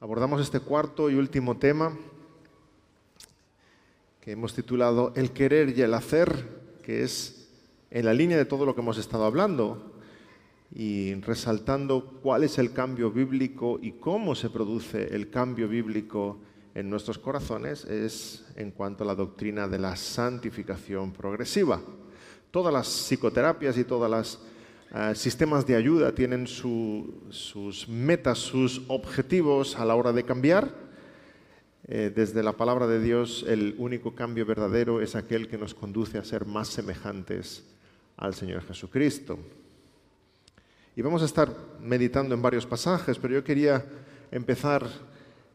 abordamos este cuarto y último tema que hemos titulado El querer y el hacer, que es en la línea de todo lo que hemos estado hablando y resaltando cuál es el cambio bíblico y cómo se produce el cambio bíblico en nuestros corazones, es en cuanto a la doctrina de la santificación progresiva. Todas las psicoterapias y todos los eh, sistemas de ayuda tienen sus metas, sus objetivos a la hora de cambiar eh, desde la palabra de Dios, el único cambio verdadero es aquel que nos conduce a ser más semejantes al Señor Jesucristo. Y vamos a estar meditando en varios pasajes, pero yo quería empezar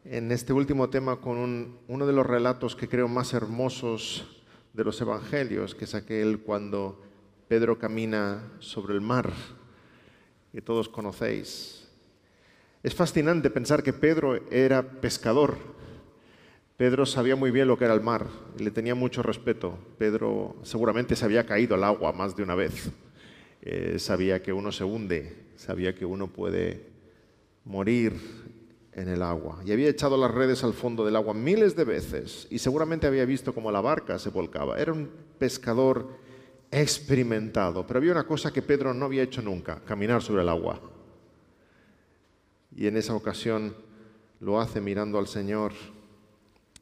en este último tema con uno de los relatos que creo más hermosos de los evangelios, que es aquel cuando Pedro camina sobre el mar, que todos conocéis. Es fascinante pensar que Pedro era pescador Pedro sabía muy bien lo que era el mar y le tenía mucho respeto. Pedro seguramente se había caído al agua más de una vez. Eh, sabía que uno se hunde, sabía que uno puede morir en el agua. Y había echado las redes al fondo del agua miles de veces y seguramente había visto cómo la barca se volcaba. Era un pescador experimentado, pero había una cosa que Pedro no había hecho nunca, caminar sobre el agua. Y en esa ocasión lo hace mirando al Señor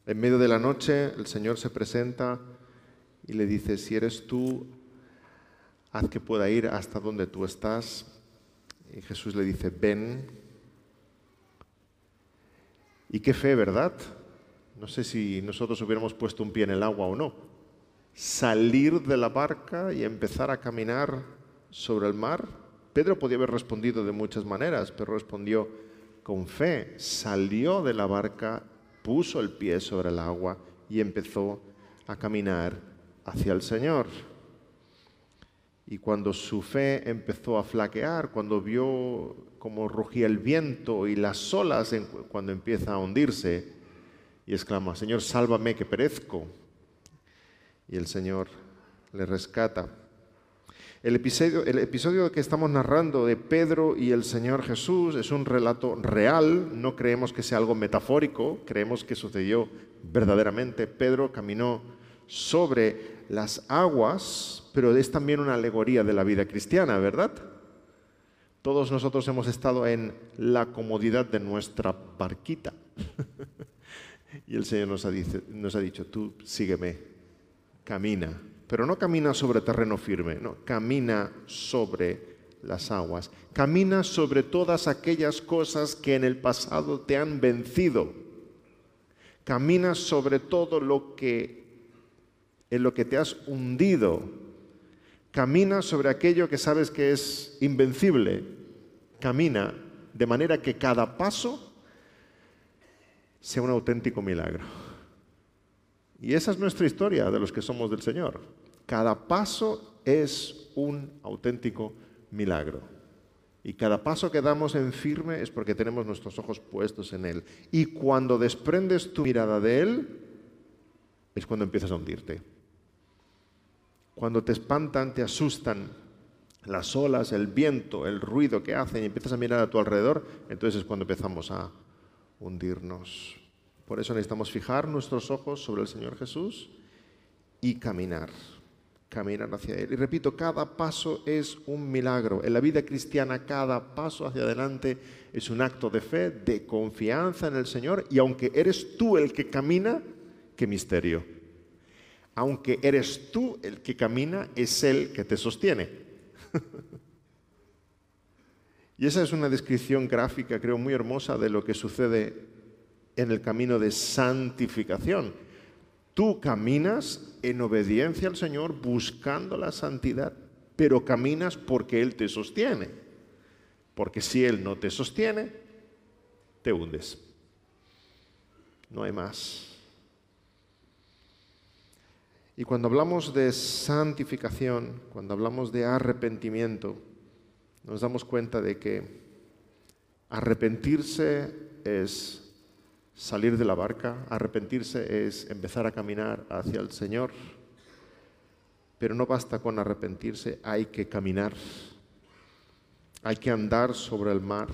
en medio de la noche el Señor se presenta y le dice, si eres tú, haz que pueda ir hasta donde tú estás. Y Jesús le dice, ven. Y qué fe, ¿verdad? No sé si nosotros hubiéramos puesto un pie en el agua o no. Salir de la barca y empezar a caminar sobre el mar. Pedro podía haber respondido de muchas maneras, pero respondió con fe. Salió de la barca puso el pie sobre el agua y empezó a caminar hacia el Señor. Y cuando su fe empezó a flaquear, cuando vio cómo rugía el viento y las olas, cuando empieza a hundirse, y exclama, Señor, sálvame que perezco. Y el Señor le rescata. El episodio, que estamos narrando de Pedro y el Señor Jesús es un relato real, no creemos que sea algo metafórico, creemos que sucedió verdaderamente. Pedro caminó sobre las aguas, pero es también una alegoría de la vida cristiana, ¿verdad? Todos nosotros hemos estado en la comodidad de nuestra barquita. y el Señor nos ha, nos ha dicho, tú sígueme, camina pero no camina sobre terreno firme, no, camina sobre las aguas, camina sobre todas aquellas cosas que en el pasado te han vencido, camina sobre todo lo que en lo que te has hundido, camina sobre aquello que sabes que es invencible, camina de manera que cada paso sea un auténtico milagro. Y esa es nuestra historia de los que somos del Señor. Cada paso es un auténtico milagro. Y cada paso que damos en firme es porque tenemos nuestros ojos puestos en Él. Y cuando desprendes tu mirada de Él, es cuando empiezas a hundirte. Cuando te espantan, te asustan las olas, el viento, el ruido que hacen y empiezas a mirar a tu alrededor, entonces es cuando empezamos a hundirnos. Por eso necesitamos fijar nuestros ojos sobre el Señor Jesús y caminar, caminar hacia Él. Y repito, cada paso es un milagro. En la vida cristiana, cada paso hacia adelante es un acto de fe, de confianza en el Señor. Y aunque eres tú el que camina, qué misterio. Aunque eres tú el que camina, es Él que te sostiene. y esa es una descripción gráfica, creo, muy hermosa de lo que sucede en el camino de santificación. Tú caminas en obediencia al Señor buscando la santidad, pero caminas porque Él te sostiene. Porque si Él no te sostiene, te hundes. No hay más. Y cuando hablamos de santificación, cuando hablamos de arrepentimiento, nos damos cuenta de que arrepentirse es salir de la barca, arrepentirse es empezar a caminar hacia el Señor. Pero no basta con arrepentirse, hay que caminar, hay que andar sobre el mar,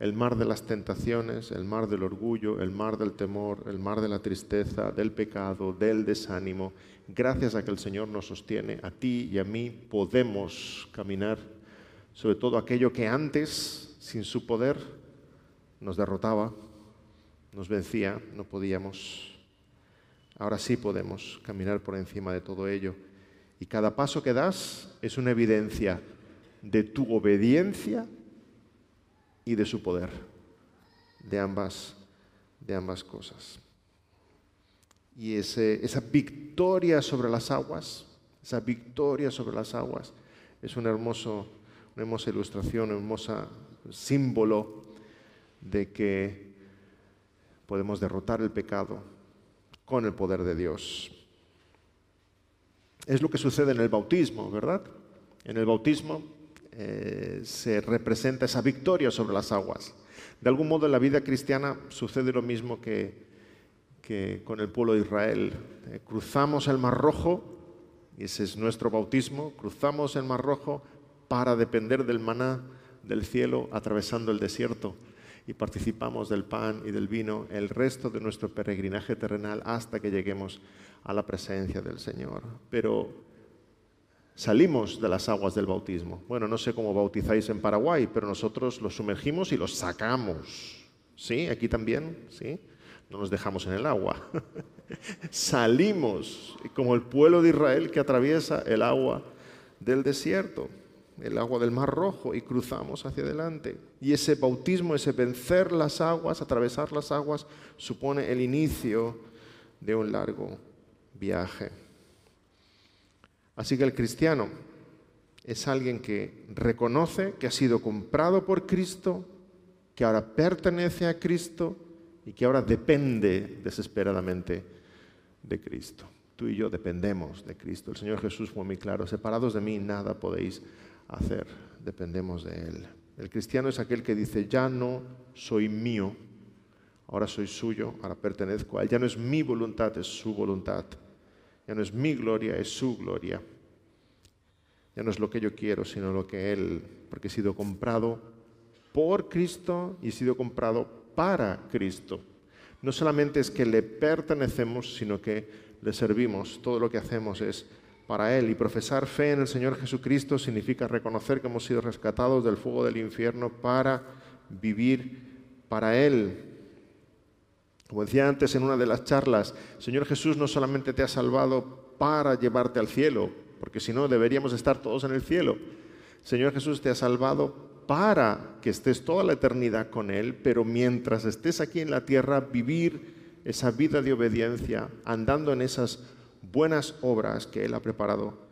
el mar de las tentaciones, el mar del orgullo, el mar del temor, el mar de la tristeza, del pecado, del desánimo. Gracias a que el Señor nos sostiene, a ti y a mí podemos caminar sobre todo aquello que antes, sin su poder, nos derrotaba, nos vencía, no podíamos. Ahora sí podemos caminar por encima de todo ello. Y cada paso que das es una evidencia de tu obediencia y de su poder, de ambas, de ambas cosas. Y esa victoria sobre las aguas, esa victoria sobre las aguas, es un hermoso, una hermosa ilustración, un hermoso símbolo de que podemos derrotar el pecado con el poder de Dios. Es lo que sucede en el bautismo, ¿verdad? En el bautismo eh, se representa esa victoria sobre las aguas. De algún modo en la vida cristiana sucede lo mismo que, con el pueblo de Israel. Eh, cruzamos el Mar Rojo, y ese es nuestro bautismo, cruzamos el Mar Rojo para depender del maná del cielo atravesando el desierto y participamos del pan y del vino el resto de nuestro peregrinaje terrenal hasta que lleguemos a la presencia del Señor. Pero salimos de las aguas del bautismo. Bueno, no sé cómo bautizáis en Paraguay, pero nosotros los sumergimos y los sacamos. ¿Sí? Aquí también, ¿sí? No nos dejamos en el agua. Salimos, como el pueblo de Israel que atraviesa el agua del desierto, el agua del Mar Rojo, y cruzamos hacia adelante. Y ese bautismo, ese vencer las aguas, atravesar las aguas, supone el inicio de un largo viaje. Así que el cristiano es alguien que reconoce que ha sido comprado por Cristo, que ahora pertenece a Cristo y que ahora depende desesperadamente de Cristo. Tú y yo dependemos de Cristo. El Señor Jesús fue muy claro, separados de mí nada podéis hacer, dependemos de Él. El cristiano es aquel que dice, ya no soy mío, ahora soy suyo, ahora pertenezco a Él. Ya no es mi voluntad, es su voluntad. Ya no es mi gloria, es su gloria. Ya no es lo que yo quiero, sino lo que Él, porque he sido comprado por Cristo y he sido comprado para Cristo. No solamente es que le pertenecemos, sino que le servimos. Todo lo que hacemos es para Él. Y profesar fe en el Señor Jesucristo significa reconocer que hemos sido rescatados del fuego del infierno para vivir para Él. Como decía antes en una de las charlas, Señor Jesús no solamente te ha salvado para llevarte al cielo, porque si no deberíamos estar todos en el cielo. Señor Jesús te ha salvado para que estés toda la eternidad con Él, pero mientras estés aquí en la tierra, vivir esa vida de obediencia, andando en esas buenas obras que Él ha preparado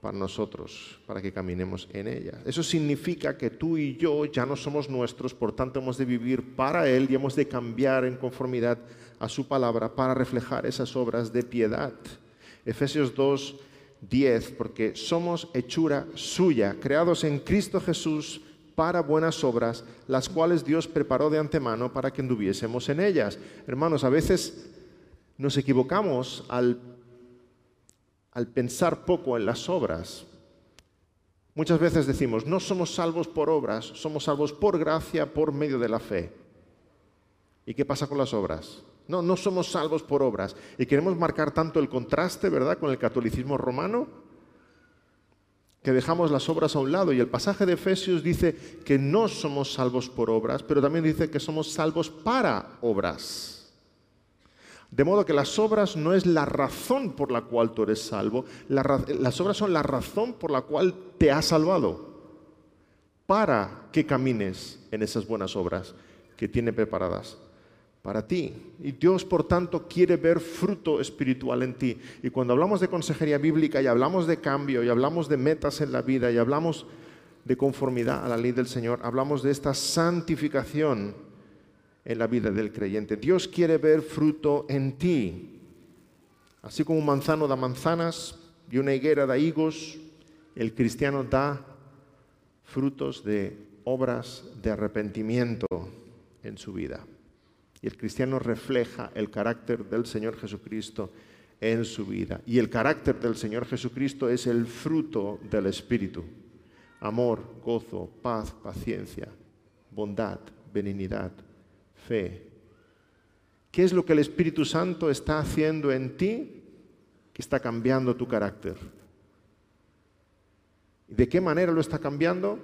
para nosotros, para que caminemos en ellas. Eso significa que tú y yo ya no somos nuestros, por tanto hemos de vivir para Él y hemos de cambiar en conformidad a su palabra para reflejar esas obras de piedad. Efesios 2, 10, porque somos hechura suya, creados en Cristo Jesús para buenas obras, las cuales Dios preparó de antemano para que anduviésemos en ellas. Hermanos, a veces nos equivocamos al al pensar poco en las obras. Muchas veces decimos, no somos salvos por obras, somos salvos por gracia, por medio de la fe. ¿Y qué pasa con las obras? No, no somos salvos por obras. Y queremos marcar tanto el contraste, ¿verdad?, con el catolicismo romano, que dejamos las obras a un lado. Y el pasaje de Efesios dice que no somos salvos por obras, pero también dice que somos salvos para obras. De modo que las obras no es la razón por la cual tú eres salvo, las obras son la razón por la cual te ha salvado, para que camines en esas buenas obras que tiene preparadas para ti. Y Dios, por tanto, quiere ver fruto espiritual en ti. Y cuando hablamos de consejería bíblica y hablamos de cambio y hablamos de metas en la vida y hablamos de conformidad a la ley del Señor, hablamos de esta santificación en la vida del creyente. Dios quiere ver fruto en ti. Así como un manzano da manzanas y una higuera da higos, el cristiano da frutos de obras de arrepentimiento en su vida. Y el cristiano refleja el carácter del Señor Jesucristo en su vida. Y el carácter del Señor Jesucristo es el fruto del Espíritu. Amor, gozo, paz, paciencia, bondad, benignidad, fe. ¿Qué es lo que el Espíritu Santo está haciendo en ti que está cambiando tu carácter? ¿Y de qué manera lo está cambiando?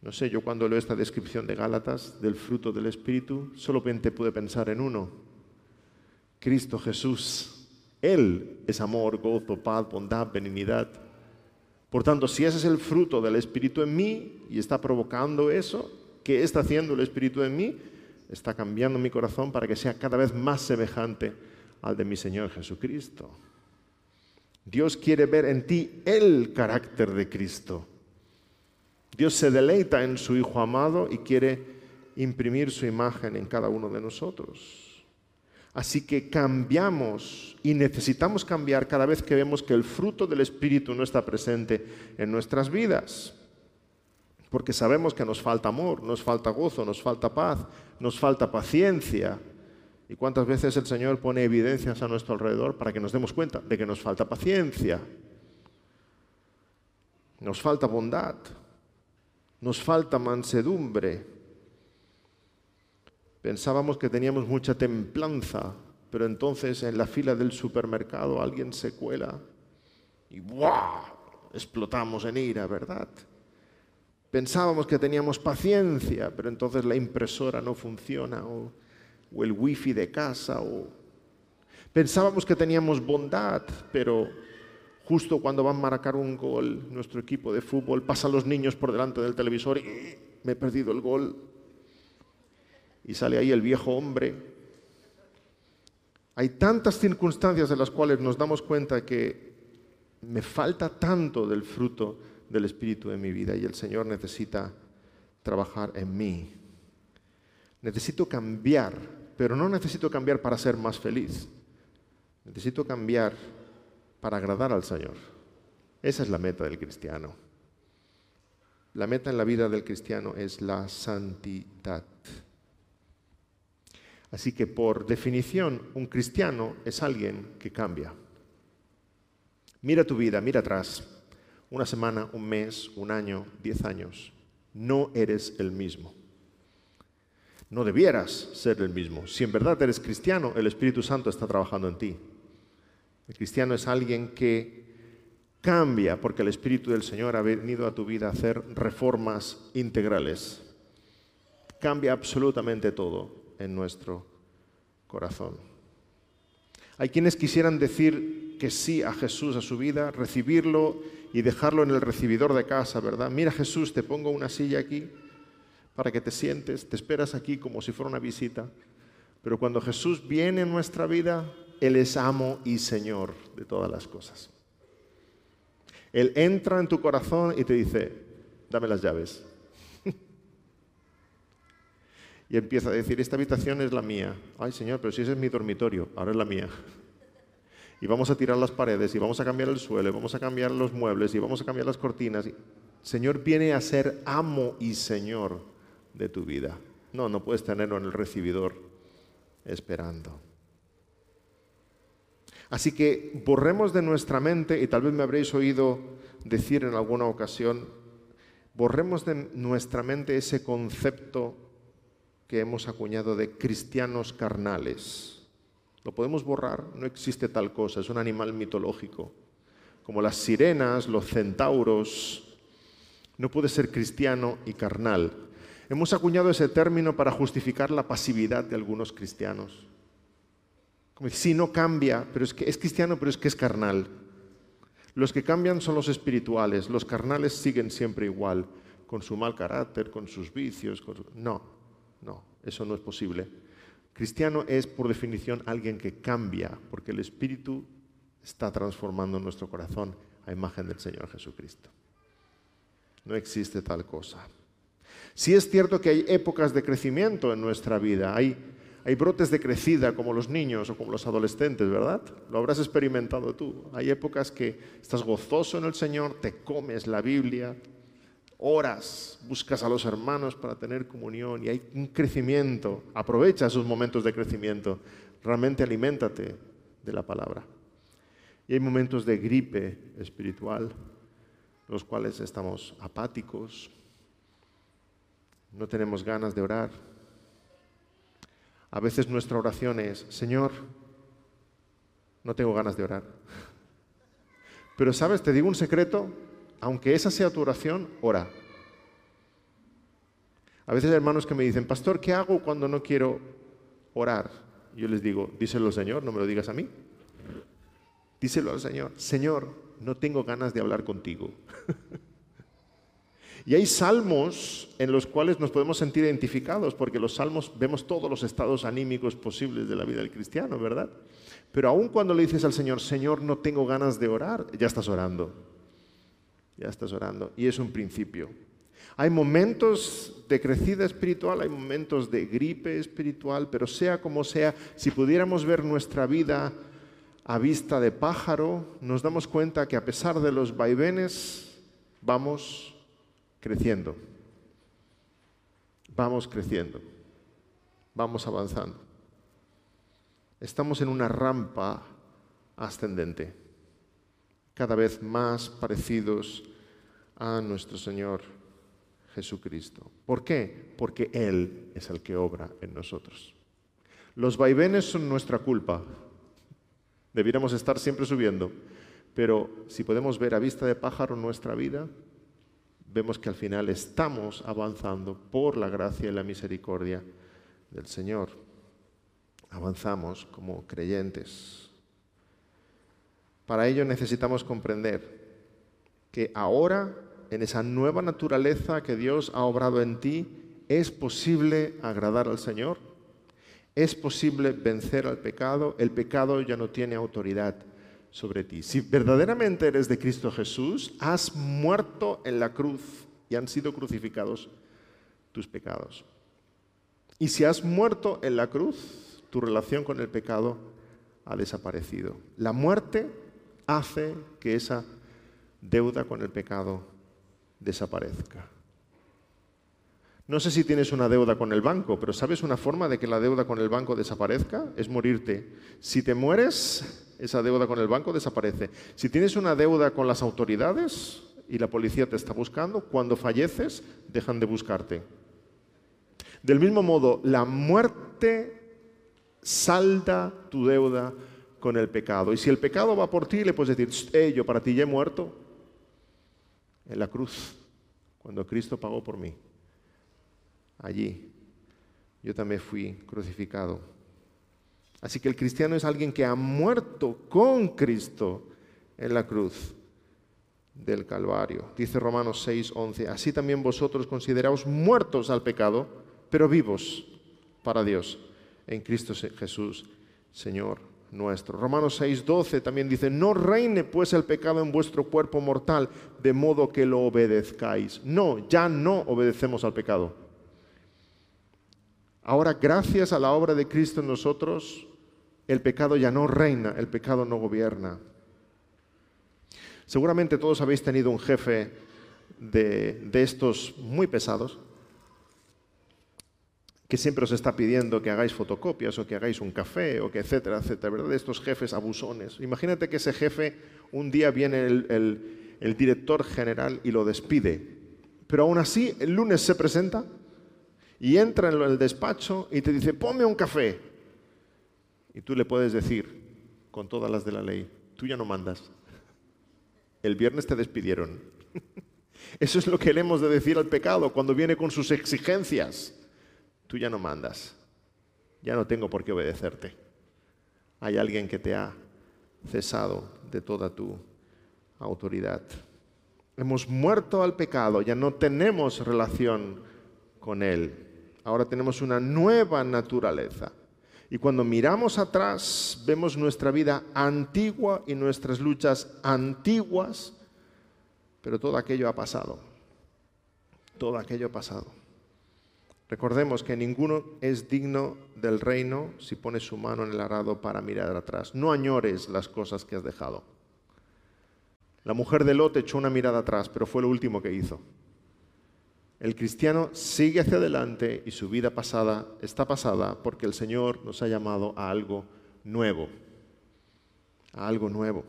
No sé, yo cuando leo esta descripción de Gálatas del fruto del Espíritu, solamente pude pensar en uno, Cristo Jesús. Él es amor, gozo, paz, bondad, benignidad. Por tanto, si ese es el fruto del Espíritu en mí y está provocando eso, ¿qué está haciendo el Espíritu en mí? Está cambiando mi corazón para que sea cada vez más semejante al de mi Señor Jesucristo. Dios quiere ver en ti el carácter de Cristo. Dios se deleita en su Hijo amado y quiere imprimir su imagen en cada uno de nosotros. Así que cambiamos y necesitamos cambiar cada vez que vemos que el fruto del Espíritu no está presente en nuestras vidas. Porque sabemos que nos falta amor, nos falta gozo, nos falta paz, nos falta paciencia. ¿Y cuántas veces el Señor pone evidencias a nuestro alrededor para que nos demos cuenta de que nos falta paciencia? Nos falta bondad, nos falta mansedumbre, Pensábamos que teníamos mucha templanza, pero entonces en la fila del supermercado alguien se cuela y ¡buah! explotamos en ira, ¿verdad? Pensábamos que teníamos paciencia, pero entonces la impresora no funciona o, o el wifi de casa o pensábamos que teníamos bondad, pero justo cuando van a marcar un gol nuestro equipo de fútbol pasan los niños por delante del televisor y me he perdido el gol y sale ahí el viejo hombre. Hay tantas circunstancias en las cuales nos damos cuenta que me falta tanto del fruto del Espíritu en mi vida y el Señor necesita trabajar en mí. Necesito cambiar, pero no necesito cambiar para ser más feliz. Necesito cambiar para agradar al Señor. Esa es la meta del cristiano. La meta en la vida del cristiano es la santidad. Así que por definición, un cristiano es alguien que cambia. Mira tu vida, mira atrás. Una semana, un mes, un año, diez años. No eres el mismo. No debieras ser el mismo. Si en verdad eres cristiano, el Espíritu Santo está trabajando en ti. El cristiano es alguien que cambia porque el Espíritu del Señor ha venido a tu vida a hacer reformas integrales. Cambia absolutamente todo en nuestro corazón. Hay quienes quisieran decir que sí a Jesús, a su vida, recibirlo y dejarlo en el recibidor de casa, ¿verdad? Mira Jesús, te pongo una silla aquí para que te sientes, te esperas aquí como si fuera una visita. Pero cuando Jesús viene en nuestra vida, Él es amo y Señor de todas las cosas. Él entra en tu corazón y te dice, dame las llaves y empieza a decir, esta habitación es la mía. Ay, Señor, pero si ese es mi dormitorio, ahora es la mía. Y vamos a tirar las paredes, y vamos a cambiar el suelo, y vamos a cambiar los muebles, y vamos a cambiar las cortinas. Señor viene a ser amo y Señor de tu vida. No, no puedes tenerlo en el recibidor esperando. Así que borremos de nuestra mente, y tal vez me habréis oído decir en alguna ocasión, borremos de nuestra mente ese concepto que hemos acuñado de cristianos carnales. Lo podemos borrar, no existe tal cosa, es un animal mitológico. Como las sirenas, los centauros, no puede ser cristiano y carnal. Hemos acuñado ese término para justificar la pasividad de algunos cristianos. Como si no cambia, pero es que es cristiano, pero es que es carnal. Los que cambian son los espirituales, los carnales siguen siempre igual, con su mal carácter, con sus vicios. No, no, eso no es posible. Cristiano es, por definición, alguien que cambia, porque el Espíritu está transformando nuestro corazón a imagen del Señor Jesucristo. No existe tal cosa. Sí es cierto que hay épocas de crecimiento en nuestra vida, hay, hay brotes de crecida como los niños o como los adolescentes, ¿verdad? Lo habrás experimentado tú. Hay épocas que estás gozoso en el Señor, te comes la Biblia, oras, buscas a los hermanos para tener comunión y hay un crecimiento. Aprovecha esos momentos de crecimiento. Realmente aliméntate de la palabra. Y hay momentos de gripe espiritual, los cuales estamos apáticos, no tenemos ganas de orar. A veces nuestra oración es, Señor, no tengo ganas de orar. Pero sabes, te digo un secreto, aunque esa sea tu oración, ora. A veces hay hermanos que me dicen, pastor, ¿qué hago cuando no quiero orar? Yo les digo, díselo al Señor, no me lo digas a mí. Díselo al Señor, Señor, no tengo ganas de hablar contigo. y hay salmos en los cuales nos podemos sentir identificados, porque los salmos vemos todos los estados anímicos posibles de la vida del cristiano, ¿verdad? Pero aun cuando le dices al Señor, Señor, no tengo ganas de orar, ya estás orando. Ya estás orando. Y es un principio. Hay momentos de crecida espiritual, hay momentos de gripe espiritual, pero sea como sea, si pudiéramos ver nuestra vida a vista de pájaro, nos damos cuenta que a pesar de los vaivenes, vamos creciendo. Vamos creciendo. Vamos avanzando. Estamos en una rampa ascendente, cada vez más parecidos a nuestro Señor Jesucristo. ¿Por qué? Porque Él es el que obra en nosotros. Los vaivenes son nuestra culpa. Debiéramos estar siempre subiendo. Pero si podemos ver a vista de pájaro nuestra vida, vemos que al final estamos avanzando por la gracia y la misericordia del Señor. Avanzamos como creyentes. Para ello necesitamos comprender que ahora en esa nueva naturaleza que Dios ha obrado en ti, es posible agradar al Señor, es posible vencer al pecado, el pecado ya no tiene autoridad sobre ti. Si verdaderamente eres de Cristo Jesús, has muerto en la cruz y han sido crucificados tus pecados. Y si has muerto en la cruz, tu relación con el pecado ha desaparecido. La muerte hace que esa deuda con el pecado desaparezca. No sé si tienes una deuda con el banco, pero ¿sabes una forma de que la deuda con el banco desaparezca? Es morirte. Si te mueres, esa deuda con el banco desaparece. Si tienes una deuda con las autoridades y la policía te está buscando, cuando falleces, dejan de buscarte. Del mismo modo, la muerte salda tu deuda con el pecado. Y si el pecado va por ti, le puedes decir, yo para ti ya he muerto, en la cruz, cuando Cristo pagó por mí. Allí yo también fui crucificado. Así que el cristiano es alguien que ha muerto con Cristo en la cruz del Calvario. Dice Romanos 6, 11, así también vosotros consideraos muertos al pecado, pero vivos para Dios en Cristo Jesús, Señor nuestro. Romanos 6:12 también dice, no reine pues el pecado en vuestro cuerpo mortal, de modo que lo obedezcáis. No, ya no obedecemos al pecado. Ahora, gracias a la obra de Cristo en nosotros, el pecado ya no reina, el pecado no gobierna. Seguramente todos habéis tenido un jefe de, de estos muy pesados, que siempre os está pidiendo que hagáis fotocopias o que hagáis un café o que etcétera, etcétera, ¿verdad? Estos jefes abusones. Imagínate que ese jefe un día viene el, el director general y lo despide, pero aún así el lunes se presenta y entra en el despacho y te dice, ponme un café. Y tú le puedes decir, con todas las de la ley, tú ya no mandas. El viernes te despidieron. Eso es lo que le hemos de decir al pecado cuando viene con sus exigencias tú ya no mandas, ya no tengo por qué obedecerte. Hay alguien que te ha cesado de toda tu autoridad. Hemos muerto al pecado, ya no tenemos relación con él. Ahora tenemos una nueva naturaleza. Y cuando miramos atrás, vemos nuestra vida antigua y nuestras luchas antiguas, pero todo aquello ha pasado. Todo aquello ha pasado. Recordemos que ninguno es digno del reino si pone su mano en el arado para mirar atrás. No añores las cosas que has dejado. La mujer de Lot echó una mirada atrás, pero fue lo último que hizo. El cristiano sigue hacia adelante y su vida pasada está pasada porque el Señor nos ha llamado a algo nuevo. A algo nuevo.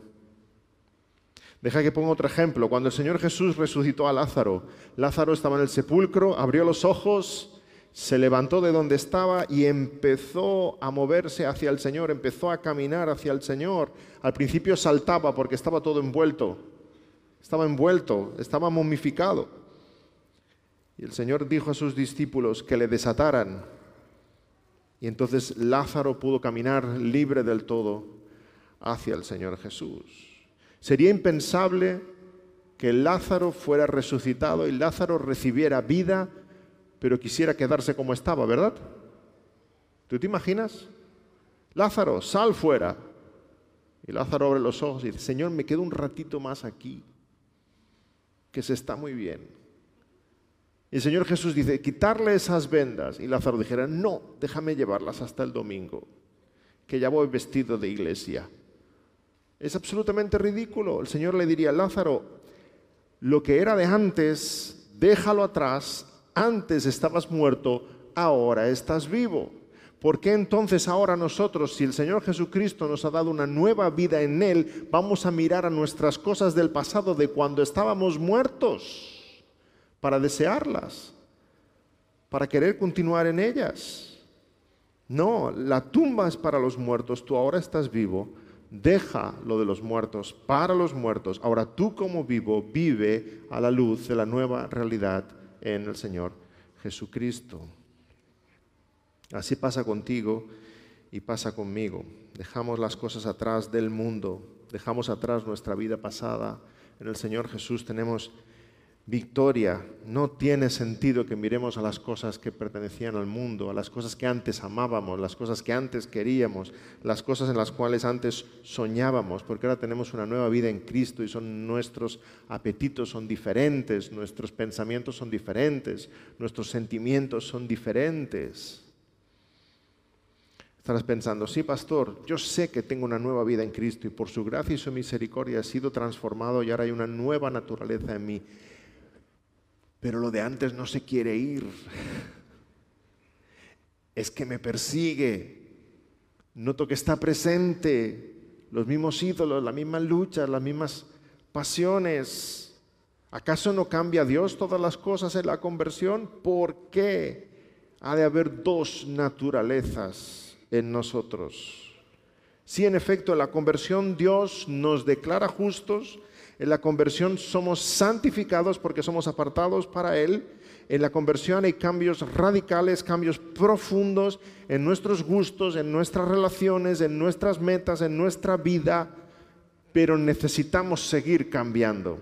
Deja que ponga otro ejemplo. Cuando el Señor Jesús resucitó a Lázaro, Lázaro estaba en el sepulcro, abrió los ojos, se levantó de donde estaba y empezó a moverse hacia el Señor, empezó a caminar hacia el Señor. Al principio saltaba porque estaba todo envuelto, estaba envuelto, estaba momificado. Y el Señor dijo a sus discípulos que le desataran. Y entonces Lázaro pudo caminar libre del todo hacia el Señor Jesús. Sería impensable que Lázaro fuera resucitado y Lázaro recibiera vida, pero quisiera quedarse como estaba, ¿verdad? ¿Tú te imaginas? Lázaro, sal fuera. Y Lázaro abre los ojos y dice, Señor, me quedo un ratito más aquí, que se está muy bien. Y el Señor Jesús dice, quitarle esas vendas. Y Lázaro dijera, no, déjame llevarlas hasta el domingo, que ya voy vestido de iglesia. Es absolutamente ridículo. El Señor le diría, Lázaro, lo que era de antes, déjalo atrás, antes estabas muerto, ahora estás vivo. ¿Por qué entonces ahora nosotros, si el Señor Jesucristo nos ha dado una nueva vida en Él, vamos a mirar a nuestras cosas del pasado de cuando estábamos muertos para desearlas, para querer continuar en ellas? No, la tumba es para los muertos, tú ahora estás vivo deja lo de los muertos para los muertos. Ahora tú como vivo vive a la luz de la nueva realidad en el Señor Jesucristo. Así pasa contigo y pasa conmigo. Dejamos las cosas atrás del mundo, dejamos atrás nuestra vida pasada. En el Señor Jesús tenemos victoria. No tiene sentido que miremos a las cosas que pertenecían al mundo, a las cosas que antes amábamos, las cosas que antes queríamos, las cosas en las cuales antes soñábamos, porque ahora tenemos una nueva vida en Cristo y son nuestros apetitos son diferentes, nuestros pensamientos son diferentes, nuestros sentimientos son diferentes. Estarás pensando, sí, pastor, yo sé que tengo una nueva vida en Cristo y por su gracia y su misericordia he sido transformado y ahora hay una nueva naturaleza en mí pero lo de antes no se quiere ir. Es que me persigue. Noto que está presente. Los mismos ídolos, las mismas luchas, las mismas pasiones. ¿Acaso no cambia Dios todas las cosas en la conversión? ¿Por qué ha de haber dos naturalezas en nosotros? Si en efecto en la conversión Dios nos declara justos, en la conversión somos santificados porque somos apartados para Él. En la conversión hay cambios radicales, cambios profundos en nuestros gustos, en nuestras relaciones, en nuestras metas, en nuestra vida, pero necesitamos seguir cambiando.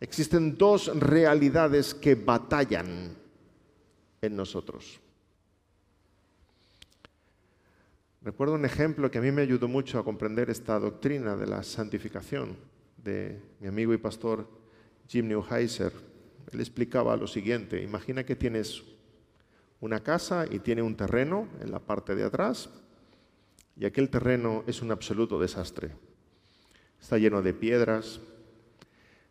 Existen dos realidades que batallan en nosotros. Recuerdo un ejemplo que a mí me ayudó mucho a comprender esta doctrina de la santificación de mi amigo y pastor Jim Neuheiser. Él explicaba lo siguiente, imagina que tienes una casa y tiene un terreno en la parte de atrás y aquel terreno es un absoluto desastre. Está lleno de piedras,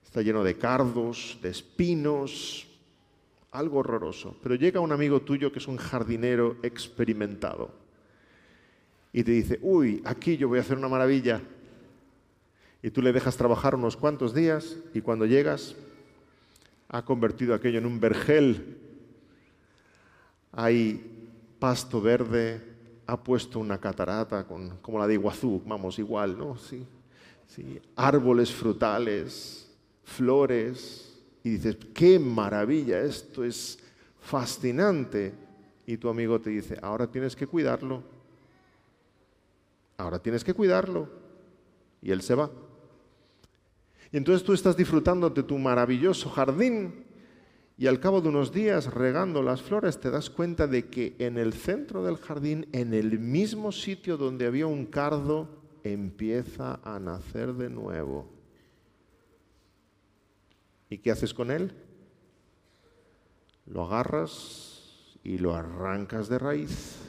está lleno de cardos, de espinos, algo horroroso. Pero llega un amigo tuyo que es un jardinero experimentado y te dice, uy, aquí yo voy a hacer una maravilla y tú le dejas trabajar unos cuantos días y cuando llegas ha convertido aquello en un vergel. Hay pasto verde, ha puesto una catarata como la de Iguazú, vamos, igual, ¿no? Sí, sí. Árboles frutales, flores, y dices, qué maravilla, esto es fascinante. Y tu amigo te dice, ahora tienes que cuidarlo, ahora tienes que cuidarlo. Y él se va. Y entonces tú estás disfrutando de tu maravilloso jardín y al cabo de unos días regando las flores te das cuenta de que en el centro del jardín, en el mismo sitio donde había un cardo, empieza a nacer de nuevo. ¿Y qué haces con él? Lo agarras y lo arrancas de raíz.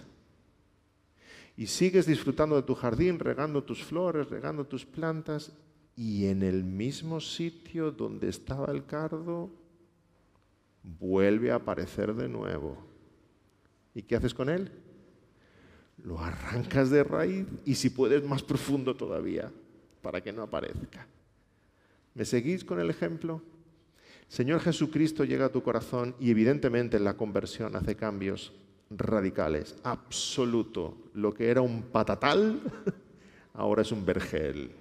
Y sigues disfrutando de tu jardín, regando tus flores, regando tus plantas, y en el mismo sitio donde estaba el cardo, vuelve a aparecer de nuevo. ¿Y qué haces con él? Lo arrancas de raíz y si puedes más profundo todavía, para que no aparezca. ¿Me seguís con el ejemplo? Señor Jesucristo llega a tu corazón y evidentemente en la conversión hace cambios radicales, absoluto. Lo que era un patatal, ahora es un vergel.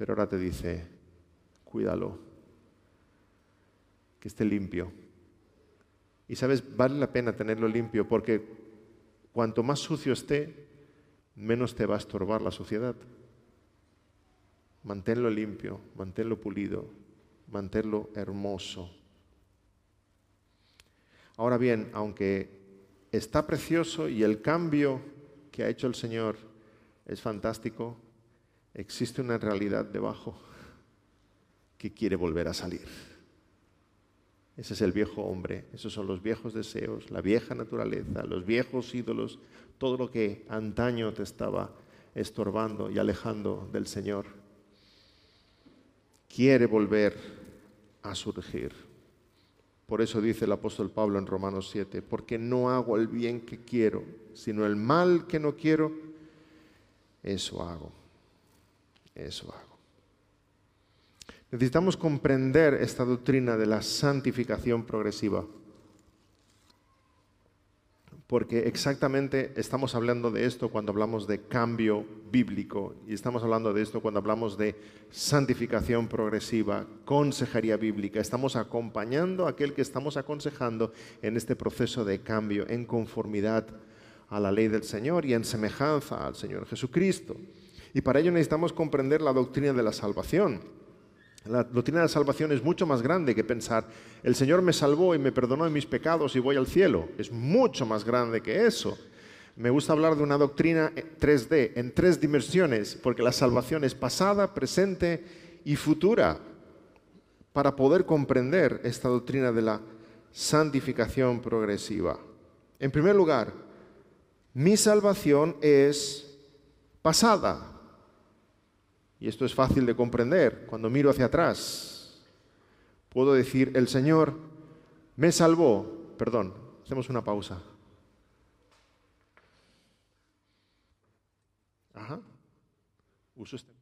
Pero ahora te dice, cuídalo, que esté limpio. Y sabes, vale la pena tenerlo limpio porque cuanto más sucio esté, menos te va a estorbar la suciedad. Manténlo limpio, manténlo pulido, manténlo hermoso. Ahora bien, aunque está precioso y el cambio que ha hecho el Señor es fantástico, existe una realidad debajo que quiere volver a salir. Ese es el viejo hombre, esos son los viejos deseos, la vieja naturaleza, los viejos ídolos, todo lo que antaño te estaba estorbando y alejando del Señor. Quiere volver a surgir. Por eso dice el apóstol Pablo en Romanos 7, porque no hago el bien que quiero, sino el mal que no quiero, eso hago. Eso hago. Necesitamos comprender esta doctrina de la santificación progresiva, porque exactamente estamos hablando de esto cuando hablamos de cambio bíblico y estamos hablando de esto cuando hablamos de santificación progresiva, consejería bíblica. Estamos acompañando a aquel que estamos aconsejando en este proceso de cambio en conformidad a la ley del Señor y en semejanza al Señor Jesucristo. Y para ello necesitamos comprender la doctrina de la salvación. La doctrina de la salvación es mucho más grande que pensar, el Señor me salvó y me perdonó de mis pecados y voy al cielo. Es mucho más grande que eso. Me gusta hablar de una doctrina 3D, en tres dimensiones, porque la salvación es pasada, presente y futura, para poder comprender esta doctrina de la santificación progresiva. En primer lugar, mi salvación es pasada. Y esto es fácil de comprender. Cuando miro hacia atrás, puedo decir, el Señor me salvó. Perdón, hacemos una pausa. Ajá. Uso este.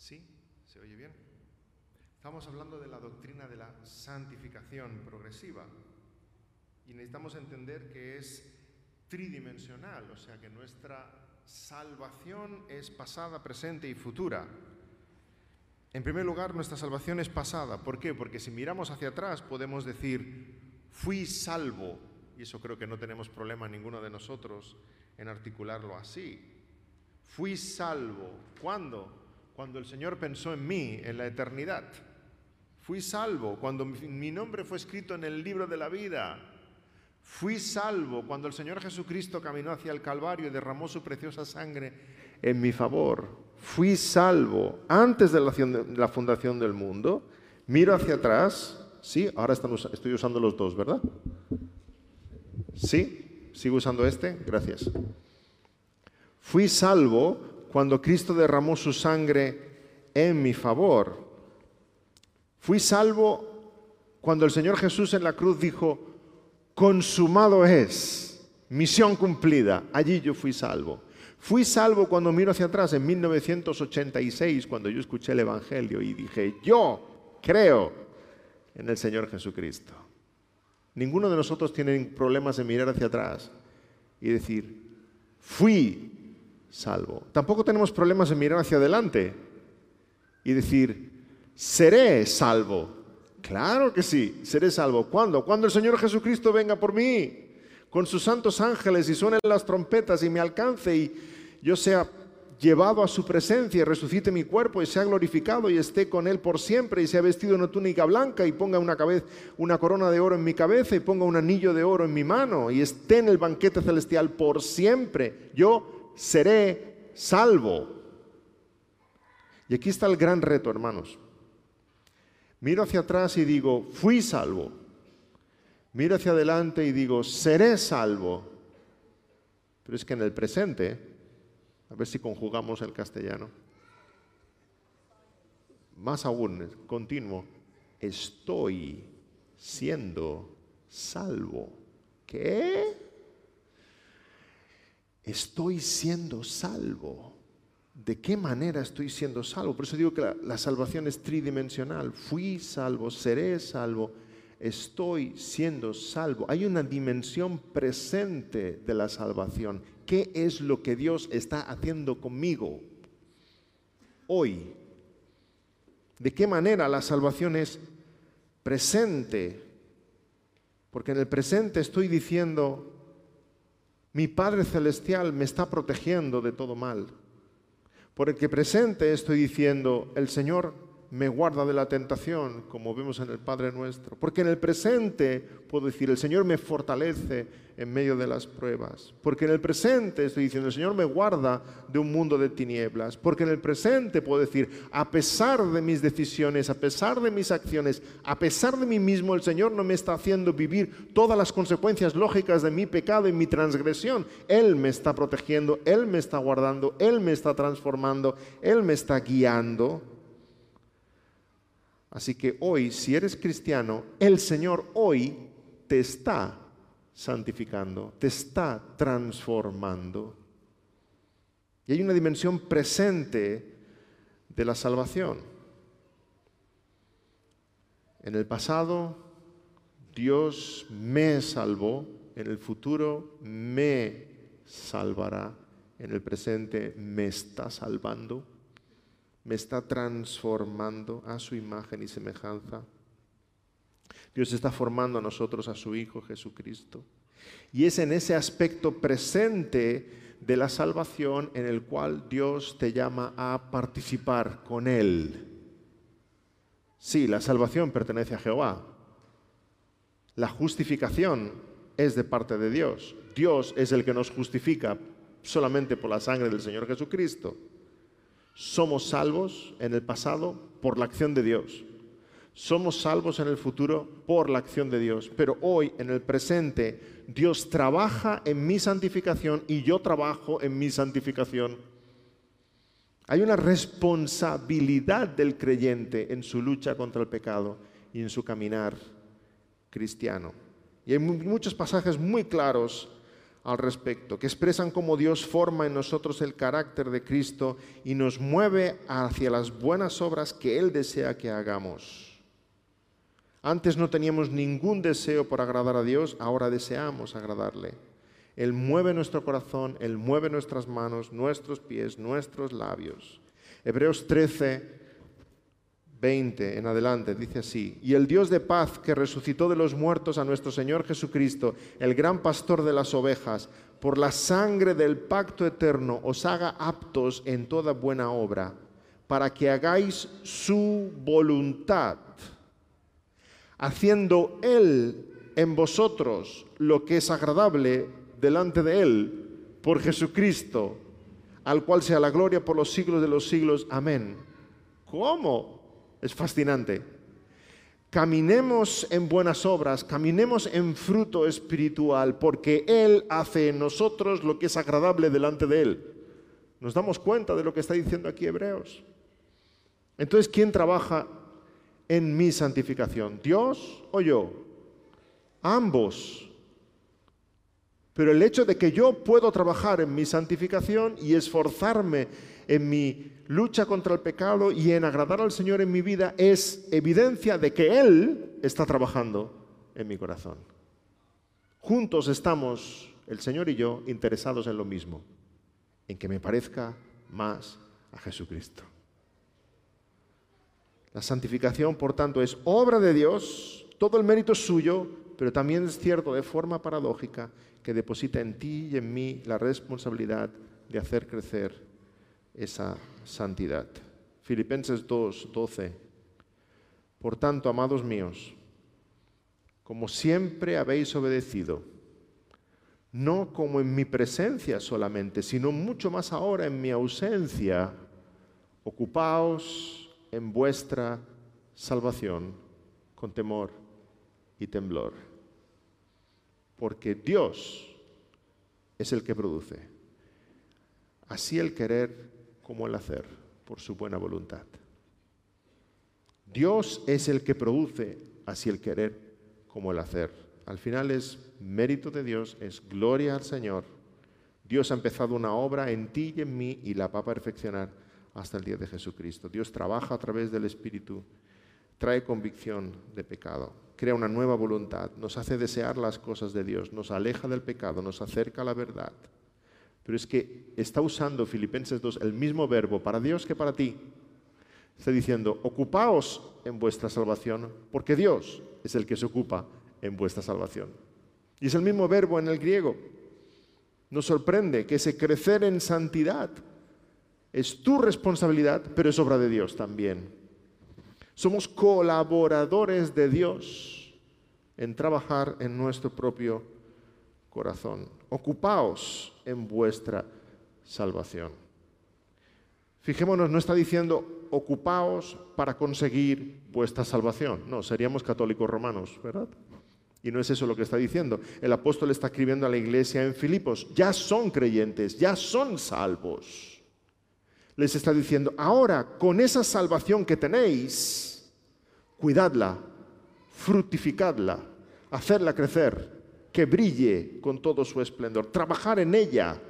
¿Sí? ¿Se oye bien? Estamos hablando de la doctrina de la santificación progresiva y necesitamos entender que es tridimensional, o sea que nuestra salvación es pasada, presente y futura. En primer lugar, nuestra salvación es pasada. ¿Por qué? Porque si miramos hacia atrás podemos decir, fui salvo, y eso creo que no tenemos problema ninguno de nosotros en articularlo así. Fui salvo. ¿Cuándo? Cuando el Señor pensó en mí en la eternidad. Fui salvo cuando mi nombre fue escrito en el libro de la vida. Fui salvo cuando el Señor Jesucristo caminó hacia el Calvario y derramó su preciosa sangre en mi favor. Fui salvo antes de la fundación del mundo. Miro hacia atrás. Sí, ahora estoy usando los dos, ¿verdad? Sí, sigo usando este. Gracias. Fui salvo cuando Cristo derramó su sangre en mi favor. Fui salvo cuando el Señor Jesús en la cruz dijo, consumado es, misión cumplida. Allí yo fui salvo. Fui salvo cuando miro hacia atrás en 1986, cuando yo escuché el Evangelio y dije, yo creo en el Señor Jesucristo. Ninguno de nosotros tiene problemas en mirar hacia atrás y decir, fui salvo. Tampoco tenemos problemas en mirar hacia adelante y decir, seré salvo. Claro que sí, seré salvo. ¿Cuándo? Cuando el Señor Jesucristo venga por mí con sus santos ángeles y suenen las trompetas y me alcance y yo sea llevado a su presencia y resucite mi cuerpo y sea glorificado y esté con él por siempre y sea vestido en una túnica blanca y ponga una, cabeza, una corona de oro en mi cabeza y ponga un anillo de oro en mi mano y esté en el banquete celestial por siempre. Yo seré salvo. Y aquí está el gran reto, hermanos. Miro hacia atrás y digo, fui salvo. Miro hacia adelante y digo, seré salvo. Pero es que en el presente, a ver si conjugamos el castellano, más aún, continuo, estoy siendo salvo. ¿Qué? Estoy siendo salvo. ¿De qué manera estoy siendo salvo? Por eso digo que la, la, salvación es tridimensional. Fui salvo, seré salvo, estoy siendo salvo. Hay una dimensión presente de la salvación. ¿Qué es lo que Dios está haciendo conmigo hoy? ¿De qué manera la salvación es presente? Porque en el presente estoy diciendo, mi Padre Celestial me está protegiendo de todo mal. Por el que presente estoy diciendo, el Señor me guarda de la tentación, como vemos en el Padre nuestro. Porque en el presente puedo decir, el Señor me fortalece en medio de las pruebas. Porque en el presente estoy diciendo, el Señor me guarda de un mundo de tinieblas. Porque en el presente puedo decir, a pesar de mis decisiones, a pesar de mis acciones, a pesar de mí mismo, el Señor no me está haciendo vivir todas las consecuencias lógicas de mi pecado y mi transgresión. Él me está protegiendo, Él me está guardando, Él me está transformando, Él me está guiando. Así que hoy, si eres cristiano, el Señor hoy te está santificando, te está transformando. Y hay una dimensión presente de la salvación. En el pasado, Dios me salvó, en el futuro me salvará, en el presente me está salvando me está transformando a su imagen y semejanza. Dios está formando a nosotros a su Hijo Jesucristo. Y es en ese aspecto presente de la salvación en el cual Dios te llama a participar con Él. Sí, la salvación pertenece a Jehová. La justificación es de parte de Dios. Dios es el que nos justifica solamente por la sangre del Señor Jesucristo. Somos salvos en el pasado por la acción de Dios. Somos salvos en el futuro por la acción de Dios. Pero hoy, en el presente, Dios trabaja en mi santificación y yo trabajo en mi santificación. Hay una responsabilidad del creyente en su lucha contra el pecado y en su caminar cristiano. Y hay muchos pasajes muy claros al respecto, que expresan cómo Dios forma en nosotros el carácter de Cristo y nos mueve hacia las buenas obras que Él desea que hagamos. Antes no teníamos ningún deseo por agradar a Dios, ahora deseamos agradarle. Él mueve nuestro corazón, Él mueve nuestras manos, nuestros pies, nuestros labios. Hebreos 13, 20 en adelante, dice así, y el Dios de paz que resucitó de los muertos a nuestro Señor Jesucristo, el gran pastor de las ovejas, por la sangre del pacto eterno os haga aptos en toda buena obra, para que hagáis su voluntad, haciendo Él en vosotros lo que es agradable delante de Él, por Jesucristo, al cual sea la gloria por los siglos de los siglos. Amén. ¿Cómo? Es fascinante. Caminemos en buenas obras, caminemos en fruto espiritual, porque Él hace en nosotros lo que es agradable delante de Él. ¿Nos damos cuenta de lo que está diciendo aquí Hebreos? Entonces, ¿quién trabaja en mi santificación? ¿Dios o yo? Ambos. Pero el hecho de que yo puedo trabajar en mi santificación y esforzarme en mi lucha contra el pecado y en agradar al Señor en mi vida es evidencia de que Él está trabajando en mi corazón. Juntos estamos, el Señor y yo, interesados en lo mismo, en que me parezca más a Jesucristo. La santificación, por tanto, es obra de Dios, todo el mérito es suyo, pero también es cierto de forma paradójica que deposita en ti y en mí la responsabilidad de hacer crecer esa santidad. Filipenses 2, 12. Por tanto, amados míos, como siempre habéis obedecido, no como en mi presencia solamente, sino mucho más ahora en mi ausencia, ocupaos en vuestra salvación con temor y temblor. Porque Dios es el que produce. Así el querer como el hacer, por su buena voluntad. Dios es el que produce así el querer como el hacer. Al final es mérito de Dios, es gloria al Señor. Dios ha empezado una obra en ti y en mí y la va a perfeccionar hasta el día de Jesucristo. Dios trabaja a través del Espíritu, trae convicción de pecado, crea una nueva voluntad, nos hace desear las cosas de Dios, nos aleja del pecado, nos acerca a la verdad. Pero es que está usando Filipenses 2 el mismo verbo para Dios que para ti. Está diciendo, ocupaos en vuestra salvación, porque Dios es el que se ocupa en vuestra salvación. Y es el mismo verbo en el griego. Nos sorprende que ese crecer en santidad es tu responsabilidad, pero es obra de Dios también. Somos colaboradores de Dios en trabajar en nuestro propio corazón. Ocupaos en vuestra salvación. Fijémonos, no está diciendo ocupaos para conseguir vuestra salvación. No, seríamos católicos romanos, ¿verdad? Y no es eso lo que está diciendo. El apóstol está escribiendo a la iglesia en Filipos. Ya son creyentes, ya son salvos. Les está diciendo, ahora con esa salvación que tenéis, cuidadla, fructificadla, hacerla crecer, que brille con todo su esplendor, trabajar en ella,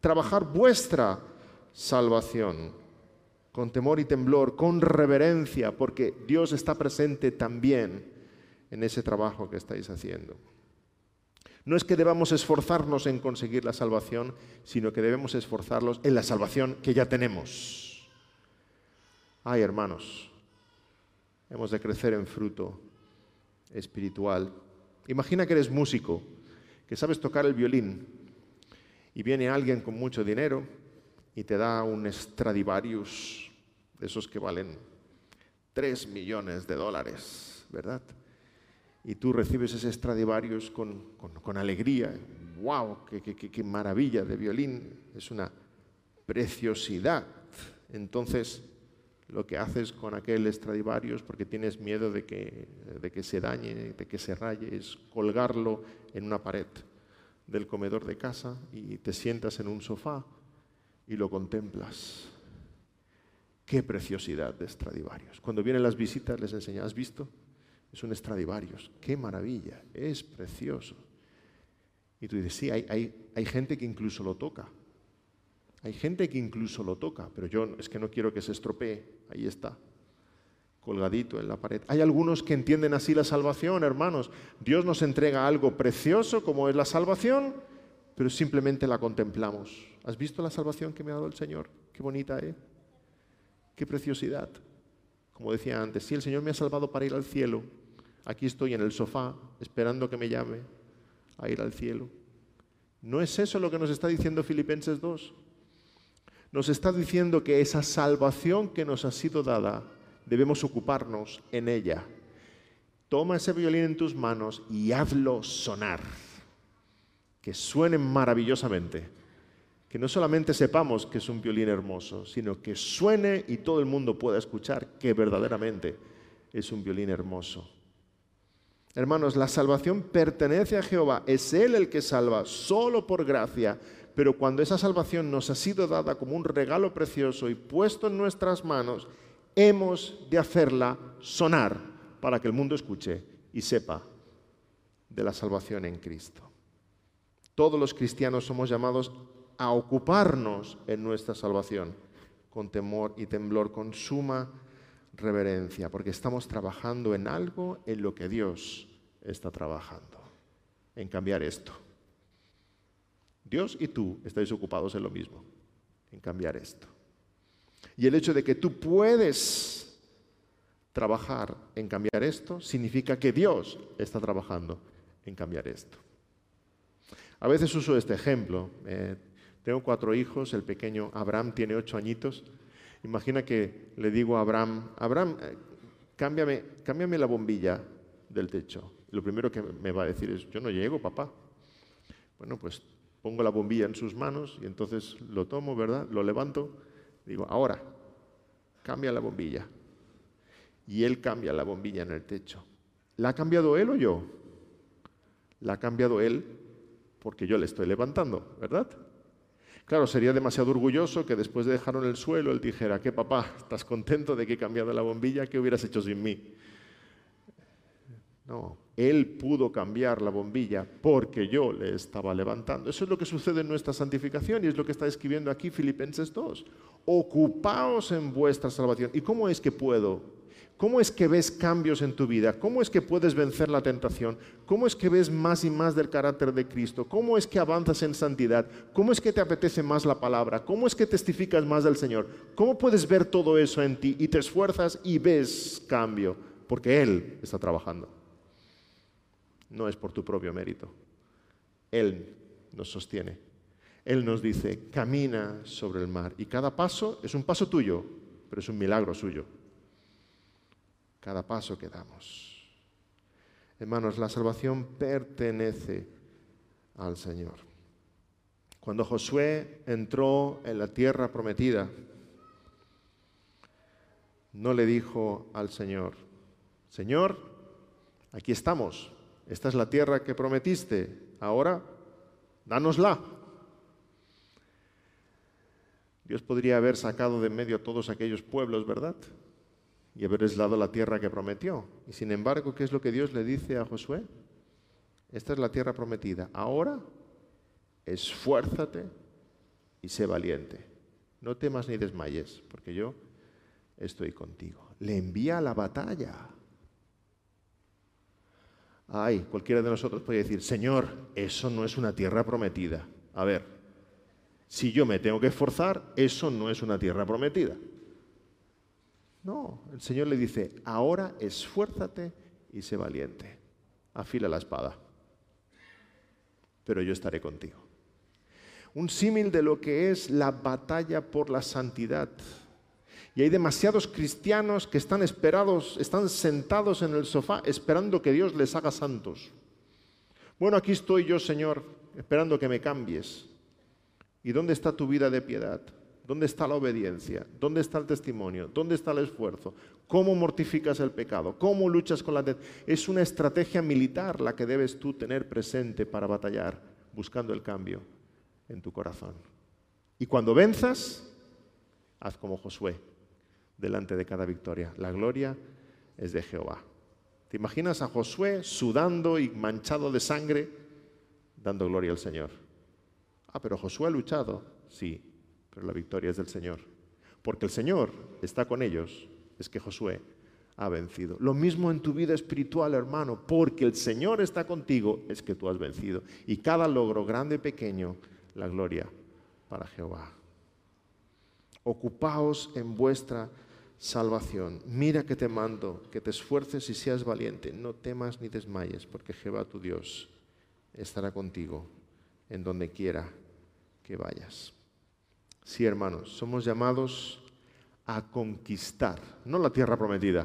trabajar vuestra salvación, con temor y temblor, con reverencia, porque Dios está presente también en ese trabajo que estáis haciendo. No es que debamos esforzarnos en conseguir la salvación, sino que debemos esforzarnos en la salvación que ya tenemos. Ay, hermanos, hemos de crecer en fruto espiritual. Imagina que eres músico, que sabes tocar el violín, y viene alguien con mucho dinero y te da un Stradivarius, de esos que valen 3 millones de dólares, ¿verdad? Y tú recibes ese Stradivarius con, con, alegría. ¡Wow! Qué, qué, qué maravilla de violín! Es una preciosidad. Entonces, lo que haces con aquel Stradivarius, porque tienes miedo de que, de que se dañe, de que se raye, es colgarlo en una pared del comedor de casa y te sientas en un sofá y lo contemplas. Qué preciosidad de Stradivarius. Cuando vienen las visitas les enseñas, ¿has visto? Es un Stradivarius. Qué maravilla, es precioso. Y tú dices, sí, hay, hay, hay gente que incluso lo toca. Hay gente que incluso lo toca, pero yo es que no quiero que se estropee. Ahí está, colgadito en la pared. Hay algunos que entienden así la salvación, hermanos. Dios nos entrega algo precioso como es la salvación, pero simplemente la contemplamos. ¿Has visto la salvación que me ha dado el Señor? Qué bonita, ¿eh? Qué preciosidad. Como decía antes, si el Señor me ha salvado para ir al cielo, aquí estoy en el sofá esperando que me llame a ir al cielo. ¿No es eso lo que nos está diciendo Filipenses 2? Nos está diciendo que esa salvación que nos ha sido dada, debemos ocuparnos en ella. Toma ese violín en tus manos y hazlo sonar que suene maravillosamente, que no solamente sepamos que es un violín hermoso, sino que suene y todo el mundo pueda escuchar que verdaderamente es un violín hermoso. Hermanos, la salvación pertenece a Jehová, es Él el que salva, solo por gracia, pero cuando esa salvación nos ha sido dada como un regalo precioso y puesto en nuestras manos, hemos de hacerla sonar para que el mundo escuche y sepa de la salvación en Cristo. Todos los cristianos somos llamados a ocuparnos en nuestra salvación con temor y temblor, con suma reverencia, porque estamos trabajando en algo en lo que Dios está trabajando, en cambiar esto. Dios y tú estáis ocupados en lo mismo, en cambiar esto. Y el hecho de que tú puedes trabajar en cambiar esto significa que Dios está trabajando en cambiar esto. A veces uso este ejemplo. Eh, tengo cuatro hijos, el pequeño Abraham tiene ocho añitos. Imagina que le digo a Abraham, Abraham, eh, cámbiame, cámbiame la bombilla del techo. Lo primero que me va a decir es, yo no llego, papá. Bueno, pues pongo la bombilla en sus manos y entonces lo tomo, ¿verdad? Lo levanto, digo, ahora, cambia la bombilla. y él cambia la bombilla en el techo. ¿La ha cambiado él o yo? La ha cambiado él porque yo le estoy levantando, ¿verdad? Claro, sería demasiado orgulloso que después de dejarlo en el suelo él dijera, ¿qué papá? ¿Estás contento de que he cambiado la bombilla? ¿Qué hubieras hecho sin mí? No, él pudo cambiar la bombilla porque yo le estaba levantando. Eso es lo que sucede en nuestra santificación y es lo que está escribiendo aquí Filipenses 2. Ocupaos en vuestra salvación. ¿Y cómo es que puedo ¿Cómo es que ves cambios en tu vida? ¿Cómo es que puedes vencer la tentación? ¿Cómo es que ves más y más del carácter de Cristo? ¿Cómo es que avanzas en santidad? ¿Cómo es que te apetece más la palabra? ¿Cómo es que testificas más del Señor? ¿Cómo puedes ver todo eso en ti y te esfuerzas y ves cambio? Porque Él está trabajando. No es por tu propio mérito. Él nos sostiene. Él nos dice, camina sobre el mar. Y cada paso es un paso tuyo, pero es un milagro suyo cada paso que damos. Hermanos, la salvación pertenece al Señor. Cuando Josué entró en la tierra prometida, no le dijo al Señor, Señor, aquí estamos, esta es la tierra que prometiste, ahora dánosla. Dios podría haber sacado de medio a todos aquellos pueblos, ¿verdad? y haberles dado la tierra que prometió. Y sin embargo, ¿qué es lo que Dios le dice a Josué? Esta es la tierra prometida. Ahora, esfuérzate y sé valiente. No temas ni desmayes, porque yo estoy contigo. Le envía a la batalla. Ay, cualquiera de nosotros puede decir, Señor, eso no es una tierra prometida. A ver, si yo me tengo que esforzar, eso no es una tierra prometida. No, el Señor le dice, ahora esfuérzate y sé valiente. Afila la espada, pero yo estaré contigo. Un símil de lo que es la batalla por la santidad. Y hay demasiados cristianos que están esperados, están sentados en el sofá esperando que Dios les haga santos. Bueno, aquí estoy yo, Señor, esperando que me cambies. ¿Y dónde está tu vida de piedad? ¿Dónde está la obediencia? ¿Dónde está el testimonio? ¿Dónde está el esfuerzo? ¿Cómo mortificas el pecado? ¿Cómo luchas con la... Es una estrategia militar la que debes tú tener presente para batallar, buscando el cambio en tu corazón. Y cuando venzas, haz como Josué, delante de cada victoria. La gloria es de Jehová. ¿Te imaginas a Josué sudando y manchado de sangre, dando gloria al Señor? Ah, pero Josué ha luchado. Sí, pero la victoria es del Señor. Porque el Señor está con ellos, es que Josué ha vencido. Lo mismo en tu vida espiritual, hermano, porque el Señor está contigo, es que tú has vencido. Y cada logro, grande o pequeño, la gloria para Jehová. Ocupaos en vuestra salvación. Mira que te mando, que te esfuerces y seas valiente. No temas ni desmayes, porque Jehová tu Dios estará contigo en donde quiera que vayas. Sí, hermanos, somos llamados a conquistar, no la tierra prometida,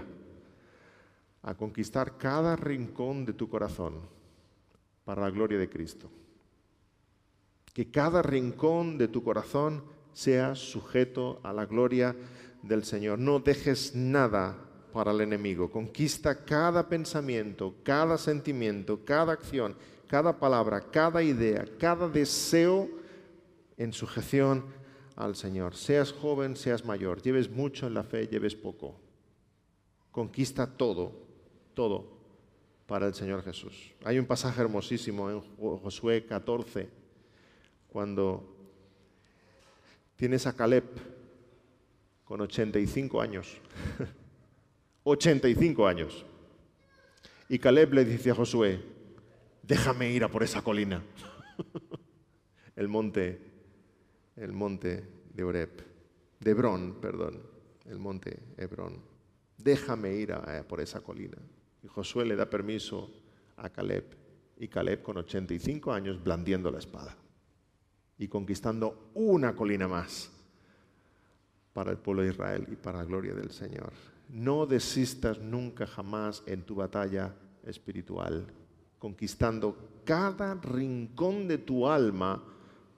a conquistar cada rincón de tu corazón para la gloria de Cristo. Que cada rincón de tu corazón sea sujeto a la gloria del Señor. No dejes nada para el enemigo. Conquista cada pensamiento, cada sentimiento, cada acción, cada palabra, cada idea, cada deseo en sujeción al Señor. Seas joven, seas mayor, lleves mucho en la fe, lleves poco. Conquista todo, todo para el Señor Jesús. Hay un pasaje hermosísimo en Josué 14, cuando tienes a Caleb con 85 años. 85 años. Y Caleb le dice a Josué, déjame ir a por esa colina. el monte el monte de Oreb, de Hebrón, perdón, el monte Hebrón. Déjame ir por esa colina. Y Josué le da permiso a Caleb. Y Caleb con 85 años blandiendo la espada y conquistando una colina más para el pueblo de Israel y para la gloria del Señor. No desistas nunca jamás en tu batalla espiritual, conquistando cada rincón de tu alma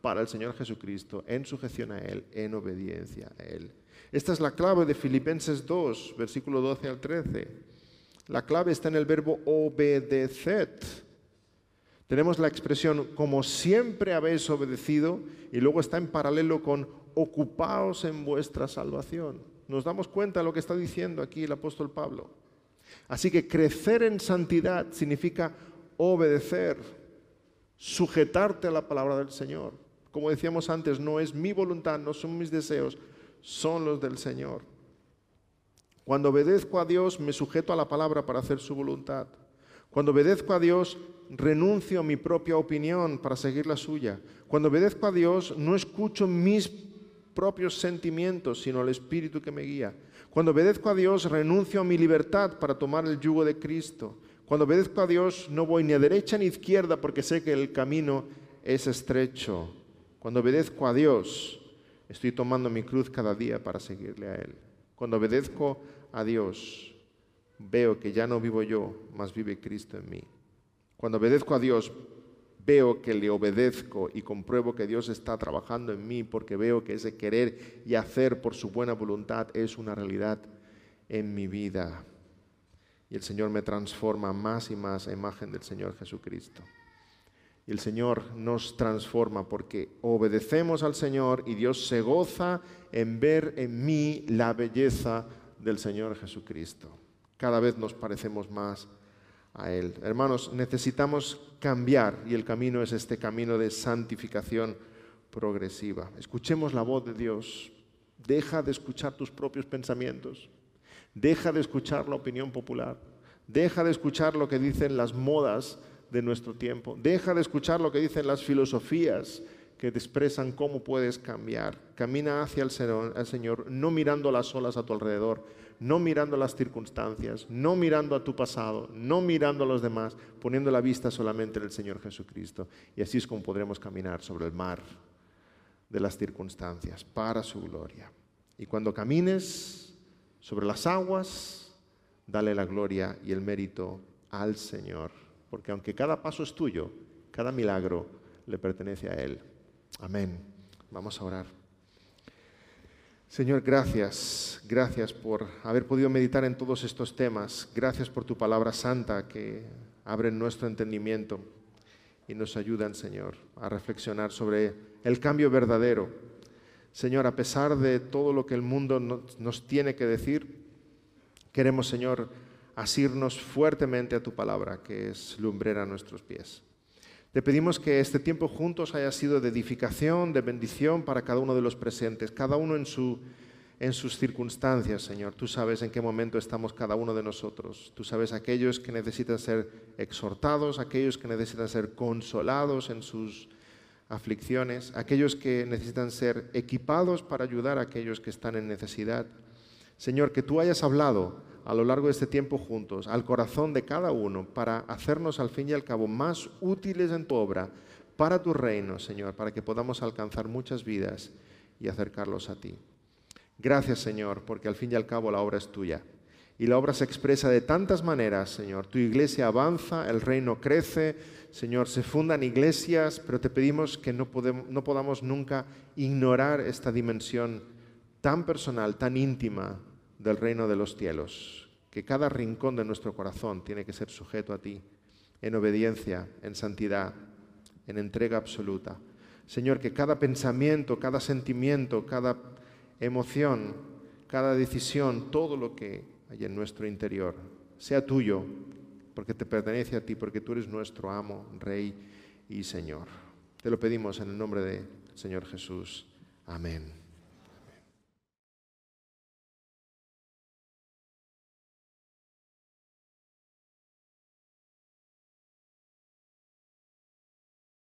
para el Señor Jesucristo, en sujeción a Él, en obediencia a Él. Esta es la clave de Filipenses 2, versículo 12 al 13. La clave está en el verbo obedeced. Tenemos la expresión como siempre habéis obedecido y luego está en paralelo con ocupaos en vuestra salvación. Nos damos cuenta de lo que está diciendo aquí el apóstol Pablo. Así que crecer en santidad significa obedecer, sujetarte a la palabra del Señor. Como decíamos antes, no es mi voluntad, no son mis deseos, son los del Señor. Cuando obedezco a Dios, me sujeto a la palabra para hacer su voluntad. Cuando obedezco a Dios, renuncio a mi propia opinión para seguir la suya. Cuando obedezco a Dios, no escucho mis propios sentimientos, sino el Espíritu que me guía. Cuando obedezco a Dios, renuncio a mi libertad para tomar el yugo de Cristo. Cuando obedezco a Dios, no voy ni a derecha ni a izquierda porque sé que el camino es estrecho. Cuando obedezco a Dios, estoy tomando mi cruz cada día para seguirle a Él. Cuando obedezco a Dios, veo que ya no vivo yo, mas vive Cristo en mí. Cuando obedezco a Dios, veo que le obedezco y compruebo que Dios está trabajando en mí porque veo que ese querer y hacer por su buena voluntad es una realidad en mi vida. Y el Señor me transforma más y más a imagen del Señor Jesucristo. Y el Señor nos transforma porque obedecemos al Señor y Dios se goza en ver en mí la belleza del Señor Jesucristo. Cada vez nos parecemos más Hermanos, necesitamos cambiar y el camino es este camino de santificación progresiva. Escuchemos la voz de Dios. Deja de escuchar tus propios pensamientos. Deja de escuchar la opinión popular. Deja de escuchar lo que dicen las modas de nuestro tiempo. Deja de escuchar lo que dicen las filosofías que te expresan cómo puedes cambiar. Camina hacia el Señor, no mirando las olas a tu alrededor, no mirando las circunstancias, no mirando a tu pasado, no mirando a los demás, poniendo la vista solamente en el Señor Jesucristo. Y así es como podremos caminar sobre el mar de las circunstancias para su gloria. Y cuando camines sobre las aguas, dale la gloria y el mérito al Señor, porque aunque cada paso es tuyo, cada milagro le pertenece a Él. Amén. Vamos a orar. Señor, gracias, gracias por haber podido meditar en todos estos temas. Gracias por tu palabra santa que abre nuestro entendimiento y nos ayudan, Señor, a reflexionar sobre el cambio verdadero. Señor, a pesar de todo lo que el mundo nos tiene que decir, queremos, Señor, asirnos fuertemente a tu palabra, que es lumbrera a nuestros pies. Te pedimos que este tiempo juntos haya sido de edificación, de bendición para cada uno de los presentes, cada uno en, su, en sus circunstancias, Señor. Tú sabes en qué momento estamos cada uno de nosotros. Tú sabes aquellos que necesitan ser exhortados, aquellos que necesitan ser consolados en sus aflicciones, aquellos que necesitan ser equipados para ayudar a aquellos que están en necesidad. Señor, que tú hayas hablado a lo largo de este tiempo juntos al corazón de cada uno para hacernos al fin y al cabo más útiles en tu obra para tu reino, Señor, para que podamos alcanzar muchas vidas y acercarlos a ti. Gracias, Señor, porque al fin y al cabo la obra es tuya. Y la obra se expresa de tantas maneras, Señor. Tu iglesia avanza, el reino crece, Señor, se fundan iglesias, pero te pedimos que no, podemos, no podamos nunca ignorar esta dimensión tan personal, tan íntima del reino de los cielos, que cada rincón de nuestro corazón tiene que ser sujeto a ti, en obediencia, en santidad, en entrega absoluta. Señor, que cada pensamiento, cada sentimiento, cada emoción, cada decisión, todo lo que hay en nuestro interior, sea tuyo, porque te pertenece a ti, porque tú eres nuestro amo, Rey y Señor. Te lo pedimos en el nombre del Señor Jesús. Amén.